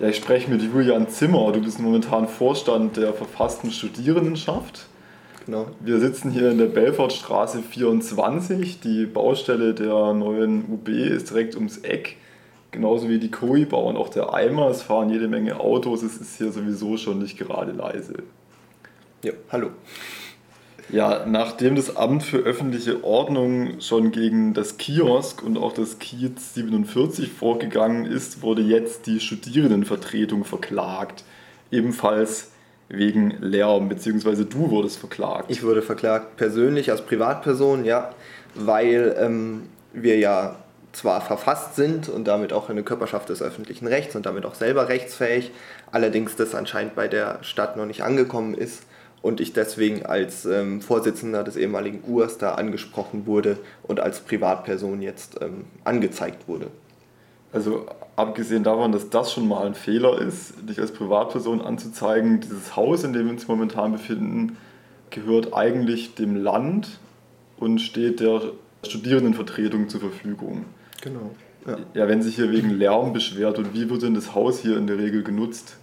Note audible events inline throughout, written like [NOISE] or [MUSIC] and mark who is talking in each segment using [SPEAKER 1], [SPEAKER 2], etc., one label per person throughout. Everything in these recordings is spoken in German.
[SPEAKER 1] Ja, ich spreche mit Julian Zimmer. Du bist momentan Vorstand der verfassten Studierendenschaft. Genau. Wir sitzen hier in der Belfortstraße 24. Die Baustelle der neuen UB ist direkt ums Eck. Genauso wie die Koiba und auch der Eimer. Es fahren jede Menge Autos. Es ist hier sowieso schon nicht gerade leise.
[SPEAKER 2] Ja, hallo.
[SPEAKER 1] Ja, nachdem das Amt für öffentliche Ordnung schon gegen das Kiosk und auch das Kiez 47 vorgegangen ist, wurde jetzt die Studierendenvertretung verklagt. Ebenfalls wegen Lärm, beziehungsweise du wurdest verklagt.
[SPEAKER 2] Ich wurde verklagt persönlich als Privatperson, ja, weil ähm, wir ja zwar verfasst sind und damit auch eine Körperschaft des öffentlichen Rechts und damit auch selber rechtsfähig, allerdings das anscheinend bei der Stadt noch nicht angekommen ist und ich deswegen als ähm, Vorsitzender des ehemaligen UAS da angesprochen wurde und als Privatperson jetzt ähm, angezeigt wurde.
[SPEAKER 1] Also abgesehen davon, dass das schon mal ein Fehler ist, dich als Privatperson anzuzeigen, dieses Haus, in dem wir uns momentan befinden, gehört eigentlich dem Land und steht der Studierendenvertretung zur Verfügung.
[SPEAKER 2] Genau.
[SPEAKER 1] Ja. ja, wenn sich hier wegen Lärm beschwert und wie wird denn das Haus hier in der Regel genutzt?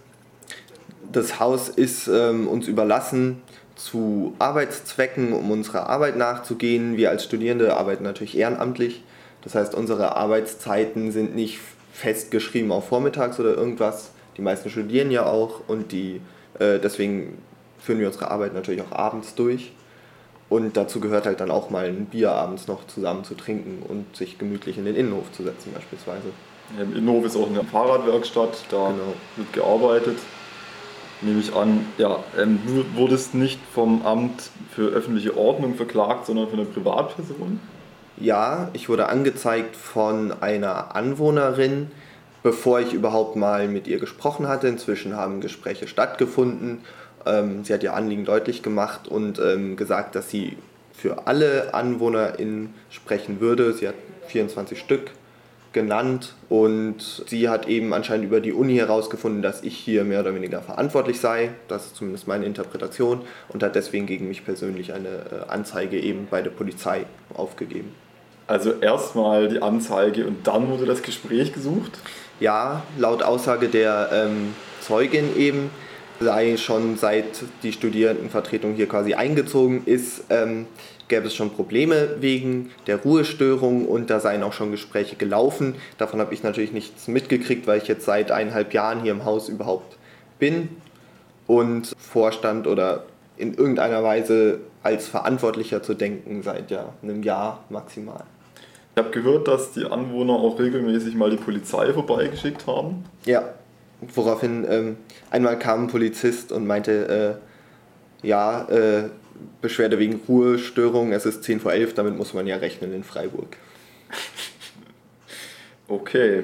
[SPEAKER 2] Das Haus ist ähm, uns überlassen zu Arbeitszwecken, um unserer Arbeit nachzugehen. Wir als Studierende arbeiten natürlich ehrenamtlich. Das heißt, unsere Arbeitszeiten sind nicht festgeschrieben auf Vormittags oder irgendwas. Die meisten studieren ja auch und die, äh, deswegen führen wir unsere Arbeit natürlich auch abends durch. Und dazu gehört halt dann auch mal ein Bier abends noch zusammen zu trinken und sich gemütlich in den Innenhof zu setzen beispielsweise.
[SPEAKER 1] Im Innenhof ist auch eine Fahrradwerkstatt, da genau. wird gearbeitet nehme ich an, ja, ähm, du wurdest nicht vom Amt für öffentliche Ordnung verklagt, sondern von einer Privatperson?
[SPEAKER 2] Ja, ich wurde angezeigt von einer Anwohnerin, bevor ich überhaupt mal mit ihr gesprochen hatte. Inzwischen haben Gespräche stattgefunden. Ähm, sie hat ihr Anliegen deutlich gemacht und ähm, gesagt, dass sie für alle AnwohnerInnen sprechen würde. Sie hat 24 Stück genannt und sie hat eben anscheinend über die Uni herausgefunden, dass ich hier mehr oder weniger verantwortlich sei. Das ist zumindest meine Interpretation und hat deswegen gegen mich persönlich eine äh, Anzeige eben bei der Polizei aufgegeben.
[SPEAKER 1] Also erstmal die Anzeige und dann wurde das Gespräch gesucht?
[SPEAKER 2] Ja, laut Aussage der ähm, Zeugin eben sei schon seit die Studierendenvertretung hier quasi eingezogen ist, ähm, gäbe es schon Probleme wegen der Ruhestörung und da seien auch schon Gespräche gelaufen. Davon habe ich natürlich nichts mitgekriegt, weil ich jetzt seit eineinhalb Jahren hier im Haus überhaupt bin und Vorstand oder in irgendeiner Weise als Verantwortlicher zu denken seit ja einem Jahr maximal.
[SPEAKER 1] Ich habe gehört, dass die Anwohner auch regelmäßig mal die Polizei vorbeigeschickt haben.
[SPEAKER 2] Ja, woraufhin ähm, einmal kam ein Polizist und meinte, äh, ja, äh, Beschwerde wegen Ruhestörung, es ist 10 vor 11, damit muss man ja rechnen in Freiburg. [LAUGHS]
[SPEAKER 1] Okay.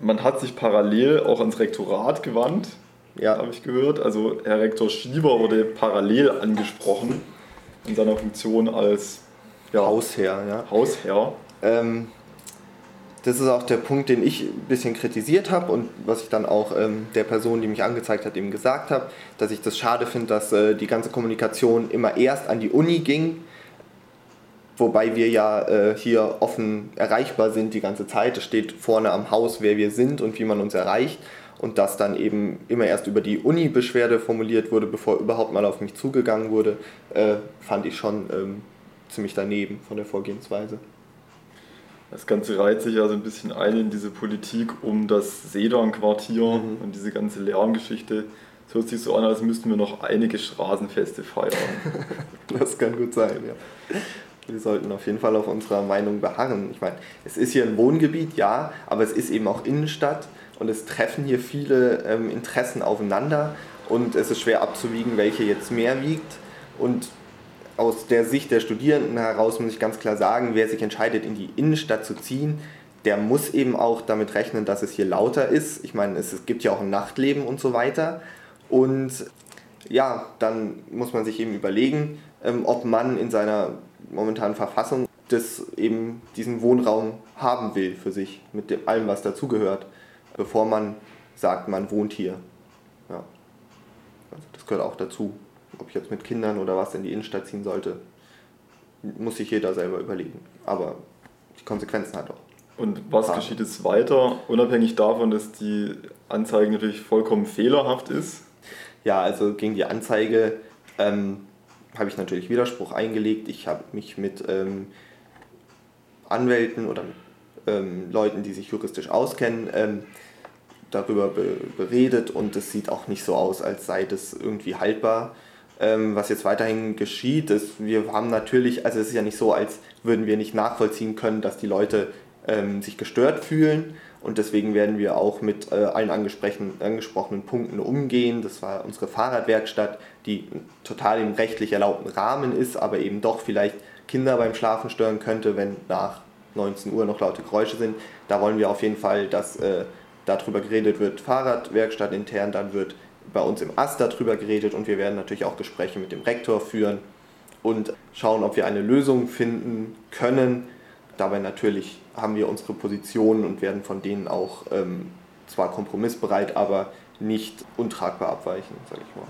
[SPEAKER 1] Man hat sich parallel auch ans Rektorat gewandt, ja. habe ich gehört. Also Herr Rektor Schieber wurde parallel angesprochen in seiner Funktion als
[SPEAKER 2] ja, Hausherr. Ja.
[SPEAKER 1] Hausherr.
[SPEAKER 2] Ähm, das ist auch der Punkt, den ich ein bisschen kritisiert habe und was ich dann auch ähm, der Person, die mich angezeigt hat, eben gesagt habe, dass ich das schade finde, dass äh, die ganze Kommunikation immer erst an die Uni ging, wobei wir ja äh, hier offen erreichbar sind die ganze Zeit. Es steht vorne am Haus, wer wir sind und wie man uns erreicht und dass dann eben immer erst über die Uni Beschwerde formuliert wurde, bevor überhaupt mal auf mich zugegangen wurde, äh, fand ich schon ähm, ziemlich daneben von der Vorgehensweise.
[SPEAKER 1] Das Ganze reiht sich ja so ein bisschen ein in diese Politik um das Sedan-Quartier mhm. und diese ganze Lärmgeschichte. Es hört sich so an, als müssten wir noch einige Straßenfeste feiern. [LAUGHS]
[SPEAKER 2] das kann gut sein, ja. Wir sollten auf jeden Fall auf unserer Meinung beharren. Ich meine, es ist hier ein Wohngebiet, ja, aber es ist eben auch Innenstadt und es treffen hier viele ähm, Interessen aufeinander und es ist schwer abzuwiegen, welche jetzt mehr wiegt. Und aus der Sicht der Studierenden heraus muss ich ganz klar sagen, wer sich entscheidet, in die Innenstadt zu ziehen, der muss eben auch damit rechnen, dass es hier lauter ist. Ich meine, es, gibt ja auch ein Nachtleben und so weiter. Und ja, dann muss man sich eben überlegen, ähm, ob man in seiner momentanen Verfassung das eben diesen Wohnraum haben will für sich, mit dem, allem, was dazugehört, bevor man sagt, man wohnt hier. Ja. Also das gehört auch dazu ob ich jetzt mit Kindern oder was in die Innenstadt ziehen sollte, muss sich jeder selber überlegen. Aber die Konsequenzen hat auch.
[SPEAKER 1] Und was geschieht jetzt weiter, unabhängig davon, dass die Anzeige natürlich vollkommen fehlerhaft ist.
[SPEAKER 2] Ja, also gegen die Anzeige ähm, habe ich natürlich Widerspruch eingelegt. Ich habe mich mit ähm, Anwälten oder ähm, Leuten, die sich juristisch auskennen, ähm, darüber be beredet und es sieht auch nicht so aus, als sei das irgendwie haltbar. Ähm, was jetzt weiterhin geschieht, ist, wir haben natürlich, also es ist ja nicht so, als würden wir nicht nachvollziehen können, dass die Leute ähm, sich gestört fühlen und deswegen werden wir auch mit äh, allen angesprochenen Punkten umgehen. Das war unsere Fahrradwerkstatt, die total im rechtlich erlaubten Rahmen ist, aber eben doch vielleicht Kinder beim Schlafen stören könnte, wenn nach 19 Uhr noch laute Geräusche sind. Da wollen wir auf jeden Fall, dass äh, darüber geredet wird, Fahrradwerkstatt intern, dann wird bei uns im Ast darüber geredet und wir werden natürlich auch Gespräche mit dem Rektor führen und schauen, ob wir eine Lösung finden können. Dabei natürlich haben wir unsere Positionen und werden von denen auch ähm, zwar kompromissbereit, aber nicht untragbar abweichen, sage ich mal.